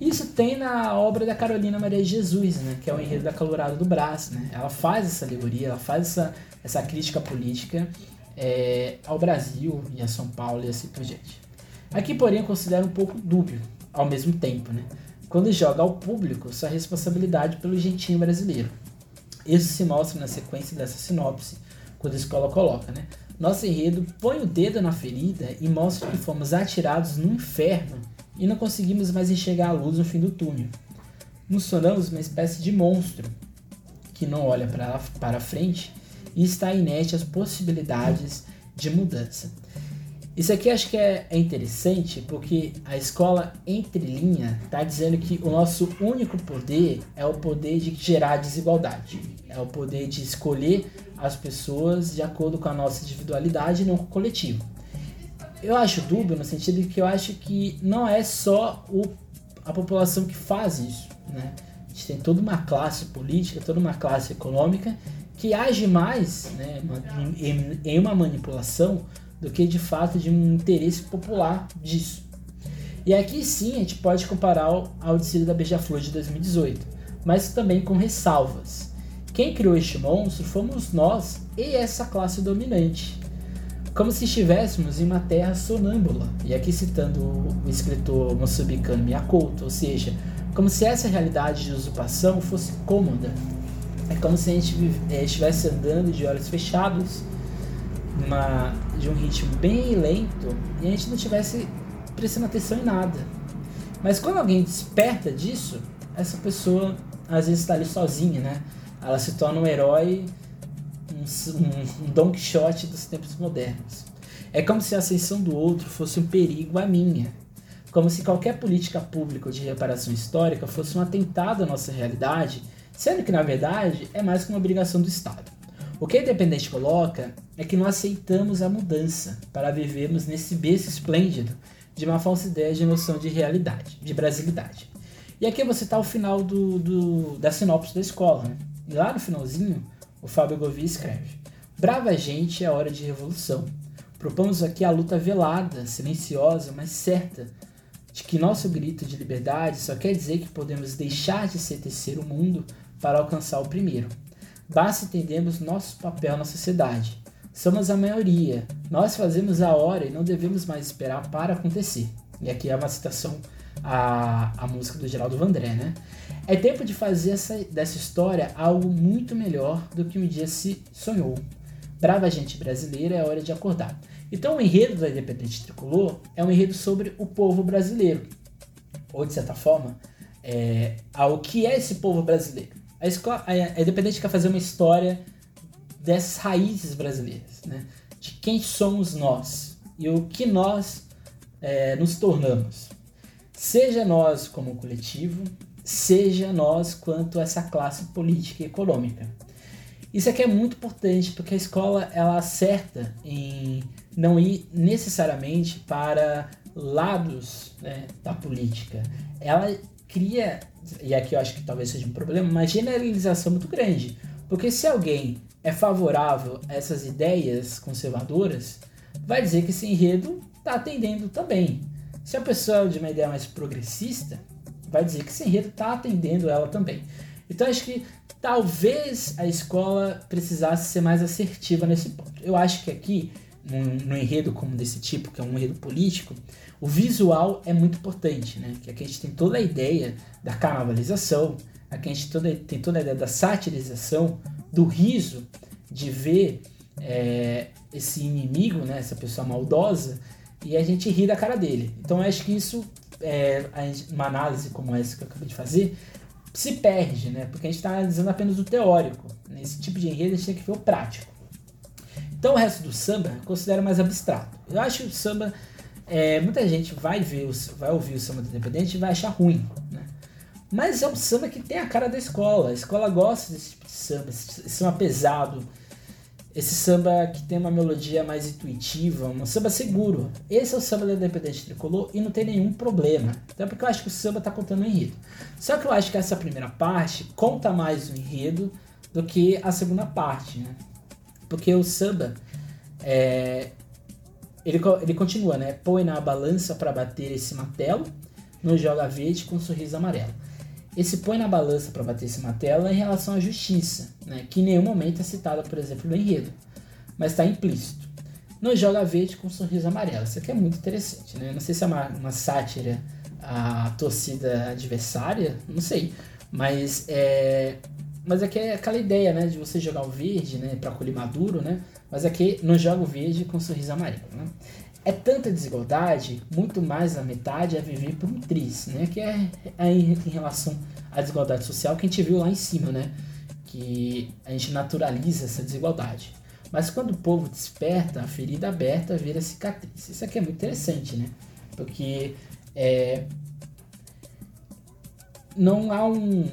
Isso tem na obra da Carolina Maria Jesus, né? Que é o enredo da Calorada do Brás, né? Ela faz essa alegoria, ela faz essa, essa crítica política é, ao Brasil e a São Paulo e assim por diante. Aqui, porém, eu considero um pouco dúbio, ao mesmo tempo, né? Quando joga ao público sua responsabilidade pelo jeitinho brasileiro. Isso se mostra na sequência dessa sinopse, quando a escola coloca, né? Nosso enredo põe o dedo na ferida e mostra que fomos atirados no inferno e não conseguimos mais enxergar a luz no fim do túnel. Nos tornamos uma espécie de monstro que não olha para, frente e está inerte às possibilidades de mudança. Isso aqui acho que é, é interessante porque a escola entre linha está dizendo que o nosso único poder é o poder de gerar desigualdade, é o poder de escolher as pessoas de acordo com a nossa individualidade e não com o coletivo. Eu acho dúbio no sentido de que eu acho que não é só o, a população que faz isso, né? A gente tem toda uma classe política, toda uma classe econômica que age mais né, em, em uma manipulação do que de fato de um interesse popular disso. E aqui sim a gente pode comparar ao, ao desfile da Beija-Flor de 2018, mas também com ressalvas. Quem criou este monstro fomos nós e essa classe dominante. Como se estivéssemos em uma terra sonâmbula, e aqui citando o escritor moçambicano Miyakoto, ou seja, como se essa realidade de usurpação fosse cômoda é como se a gente é, estivesse andando de olhos fechados, numa, de um ritmo bem lento, e a gente não estivesse prestando atenção em nada. Mas quando alguém desperta disso, essa pessoa às vezes está ali sozinha, né? Ela se torna um herói, um, um, Don Quixote dos tempos modernos. É como se a ascensão do outro fosse um perigo à minha. Como se qualquer política pública de reparação histórica fosse um atentado à nossa realidade sendo que na verdade é mais que uma obrigação do Estado. O que a Independente coloca é que não aceitamos a mudança para vivermos nesse berço esplêndido de uma falsa ideia de noção de realidade, de brasilidade. E aqui você está o final do, do, da sinopse da escola. Né? E lá no finalzinho, o Fábio Gouveia escreve: Brava gente é hora de revolução. Propomos aqui a luta velada, silenciosa, mas certa, de que nosso grito de liberdade só quer dizer que podemos deixar de ser terceiro mundo para alcançar o primeiro. Basta entendermos nosso papel na sociedade. Somos a maioria. Nós fazemos a hora e não devemos mais esperar para acontecer. E aqui é uma citação à, à música do Geraldo Vandré, né? É tempo de fazer essa, dessa história algo muito melhor do que um dia se sonhou. Brava gente brasileira, é hora de acordar. Então o enredo da Independente Tricolor é um enredo sobre o povo brasileiro. Ou, de certa forma, é, ao que é esse povo brasileiro. A, escola, a, a Independente quer fazer uma história dessas raízes brasileiras, né? de quem somos nós e o que nós é, nos tornamos. Seja nós como coletivo, seja nós quanto essa classe política e econômica. Isso aqui é muito importante porque a escola ela acerta em não ir necessariamente para lados né, da política. Ela cria, e aqui eu acho que talvez seja um problema, uma generalização muito grande. Porque se alguém é favorável a essas ideias conservadoras, vai dizer que esse enredo está atendendo também. Se a pessoa é de uma ideia mais progressista, vai dizer que esse enredo está atendendo ela também. Então acho que talvez a escola precisasse ser mais assertiva nesse ponto. Eu acho que aqui, num, enredo como desse tipo, que é um enredo político, o visual é muito importante, né? Que aqui a gente tem toda a ideia da carnavalização, aqui a gente toda, tem toda a ideia da satirização, do riso, de ver é, esse inimigo, né? Essa pessoa maldosa, e a gente ri da cara dele. Então eu acho que isso, é, uma análise como essa que eu acabei de fazer, se perde, né? Porque a gente está analisando apenas o teórico. Nesse tipo de enredo a gente tem que ver o prático. Então o resto do samba eu considero mais abstrato. Eu acho que o samba é, muita gente vai ver, o, vai ouvir o samba do Independente e vai achar ruim, né? Mas é um samba que tem a cara da escola. A escola gosta desse tipo de samba, esse samba pesado. Esse samba que tem uma melodia mais intuitiva, um samba seguro. Esse é o samba da Independente Tricolor e não tem nenhum problema. Até porque eu acho que o samba tá contando um enredo. Só que eu acho que essa primeira parte conta mais o enredo do que a segunda parte, né? Porque o samba é, ele, ele continua, né? Põe na balança para bater esse martelo, não joga verde com um sorriso amarelo. Esse põe na balança para bater esse martelo é em relação à justiça, né? que em nenhum momento é citada, por exemplo, no enredo, mas está implícito. Não joga verde com um sorriso amarelo. Isso aqui é muito interessante, né? Não sei se é uma, uma sátira à torcida adversária, não sei. Mas é, mas aqui é aquela ideia, né, de você jogar o verde, né, para colher maduro, né? Mas aqui não joga o verde com um sorriso amarelo, né? É tanta desigualdade, muito mais da metade é viver por um triz, né? Que é, é em, em relação à desigualdade social que a gente viu lá em cima, né? Que a gente naturaliza essa desigualdade. Mas quando o povo desperta, a ferida aberta vira cicatriz. Isso aqui é muito interessante, né? Porque é, não há um,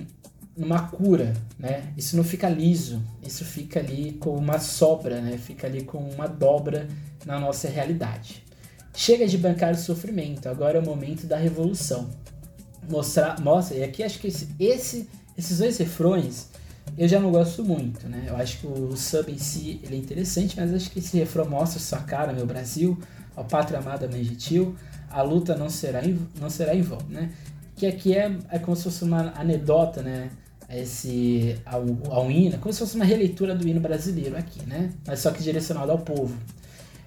uma cura, né? Isso não fica liso, isso fica ali com uma sobra, né? Fica ali com uma dobra na nossa realidade. Chega de bancar o sofrimento, agora é o momento da revolução. Mostrar, mostra, e aqui acho que esse, esse, esses dois refrões eu já não gosto muito, né? Eu acho que o sub em si ele é interessante, mas acho que esse refrão mostra sua cara, meu Brasil, ao pátria amada, mãe gentil, a luta não será em, não será em vão, né? Que aqui é, é como se fosse uma anedota, né? esse ao, ao hino, como se fosse uma releitura do hino brasileiro aqui, né? Mas só que direcionado ao povo.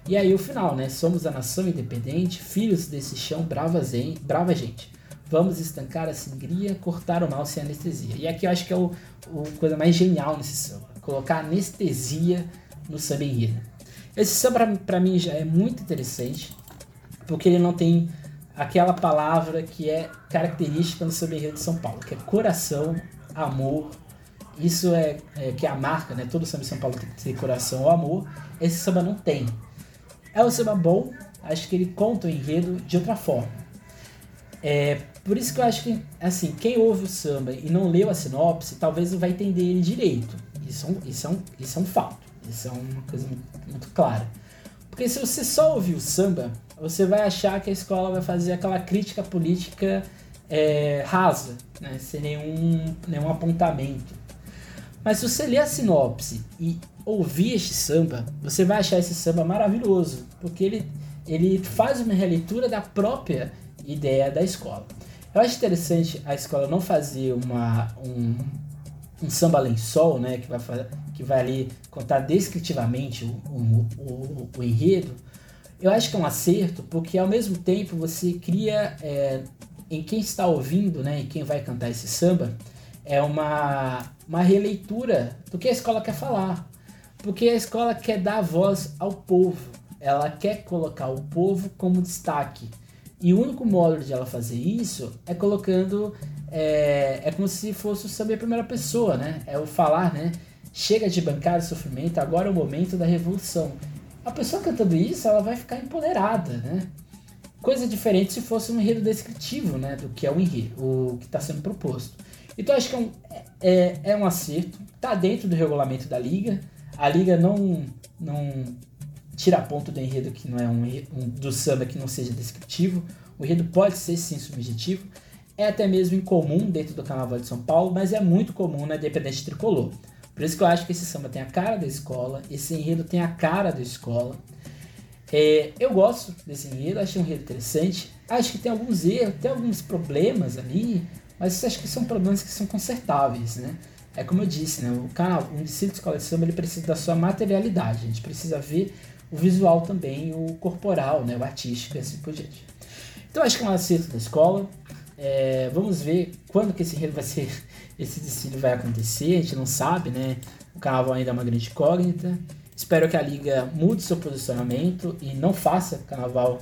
E aí o final, né? Somos a nação independente, filhos desse chão, brava, zen, brava gente. Vamos estancar a sangria, cortar o mal sem anestesia. E aqui eu acho que é o, o coisa mais genial nesse samba. Colocar anestesia no samba enredo. Esse samba para mim já é muito interessante, porque ele não tem aquela palavra que é característica no samba enredo de São Paulo, que é coração, amor. Isso é, é, que é a marca, né? Todo samba de São Paulo tem que ter coração ou amor. Esse samba não tem. É um samba bom, acho que ele conta o enredo de outra forma. É, por isso que eu acho que, assim, quem ouve o samba e não leu a sinopse, talvez não vai entender ele direito. Isso é um, isso é um, isso é um fato. Isso é uma coisa muito, muito clara. Porque se você só ouvir o samba, você vai achar que a escola vai fazer aquela crítica política é, rasa, né? sem nenhum, nenhum apontamento. Mas se você ler a sinopse e ouvir este samba, você vai achar esse samba maravilhoso, porque ele, ele faz uma releitura da própria ideia da escola. Eu acho interessante a escola não fazer uma, um, um samba lençol, né, que vai, que vai ali contar descritivamente o, o, o, o enredo. Eu acho que é um acerto, porque ao mesmo tempo você cria é, em quem está ouvindo, né, e quem vai cantar esse samba, é uma, uma releitura do que a escola quer falar. Porque a escola quer dar voz ao povo, ela quer colocar o povo como destaque. E o único modo de ela fazer isso é colocando. É, é como se fosse o saber primeira pessoa, né? É o falar, né? Chega de bancar o sofrimento, agora é o momento da revolução. A pessoa cantando isso, ela vai ficar empoderada, né? Coisa diferente se fosse um enredo descritivo, né, do que é o enredo, o que está sendo proposto. Então acho que é um, é, é um acerto, está dentro do regulamento da liga. A liga não não tira ponto do enredo que não é um, um do samba que não seja descritivo. O enredo pode ser sim subjetivo. É até mesmo incomum dentro do Carnaval de São Paulo, mas é muito comum na Independente Tricolor. Por isso que eu acho que esse samba tem a cara da escola, esse enredo tem a cara da escola. É, eu gosto desse enredo, achei um enredo interessante. Acho que tem alguns erros, tem alguns problemas ali, mas acho que são problemas que são consertáveis, né? É como eu disse, né? O canal, um desfile de escola de samba, ele precisa da sua materialidade. A gente precisa ver o visual também, o corporal, né? O artístico e assim por diante. Então acho que é um acerto da escola. É, vamos ver quando que esse vai ser, esse desfile vai acontecer. A gente não sabe, né? O carnaval ainda é uma grande incógnita. Espero que a liga mude seu posicionamento e não faça carnaval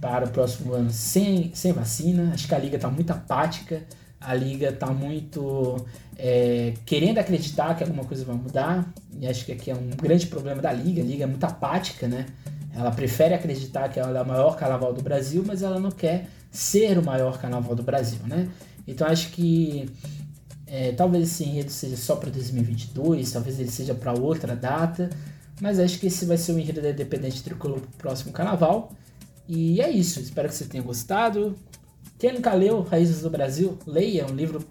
para o próximo ano sem, sem vacina. Acho que a liga está muito apática, a liga está muito é, querendo acreditar que alguma coisa vai mudar. E acho que aqui é um grande problema da liga. A liga é muito apática, né? Ela prefere acreditar que ela é o maior carnaval do Brasil, mas ela não quer ser o maior carnaval do Brasil, né? Então acho que é, talvez esse enredo seja só para 2022, talvez ele seja para outra data, Mas acho que esse vai ser o enredo da Independente Tricolor pro próximo carnaval. E é isso. Espero que você tenha gostado. Quem nunca leu Raízes do Brasil, leia. É um livro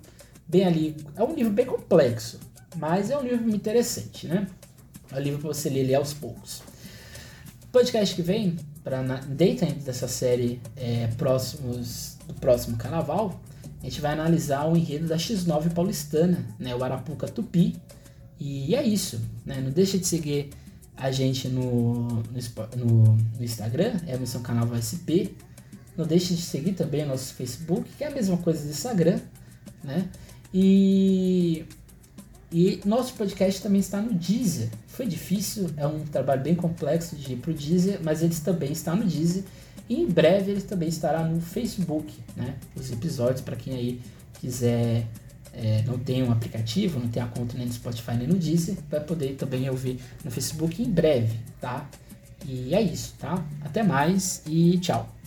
bem ali. É um livro bem complexo. Mas é um livro interessante, né? É um livro para você ler aos poucos. Podcast que vem, para dentro dessa série é, próximos do próximo carnaval, a gente vai analisar o enredo da X9 paulistana, né, o Arapuca Tupi. E é isso, né? Não deixa de seguir a gente no, no, no, no Instagram, é a Missão Canal SP. Não deixe de seguir também o nosso Facebook, que é a mesma coisa do Instagram, né? E, e nosso podcast também está no Deezer. Foi difícil, é um trabalho bem complexo de ir para o Deezer, mas eles também estão no Deezer. E em breve ele também estará no Facebook, né? Os episódios para quem aí quiser é, não tem um aplicativo, não tem a conta nem no Spotify nem no Deezer, vai poder também ouvir no Facebook em breve, tá? E é isso, tá? Até mais e tchau.